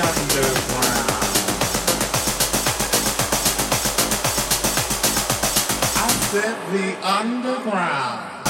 underground. I said the underground.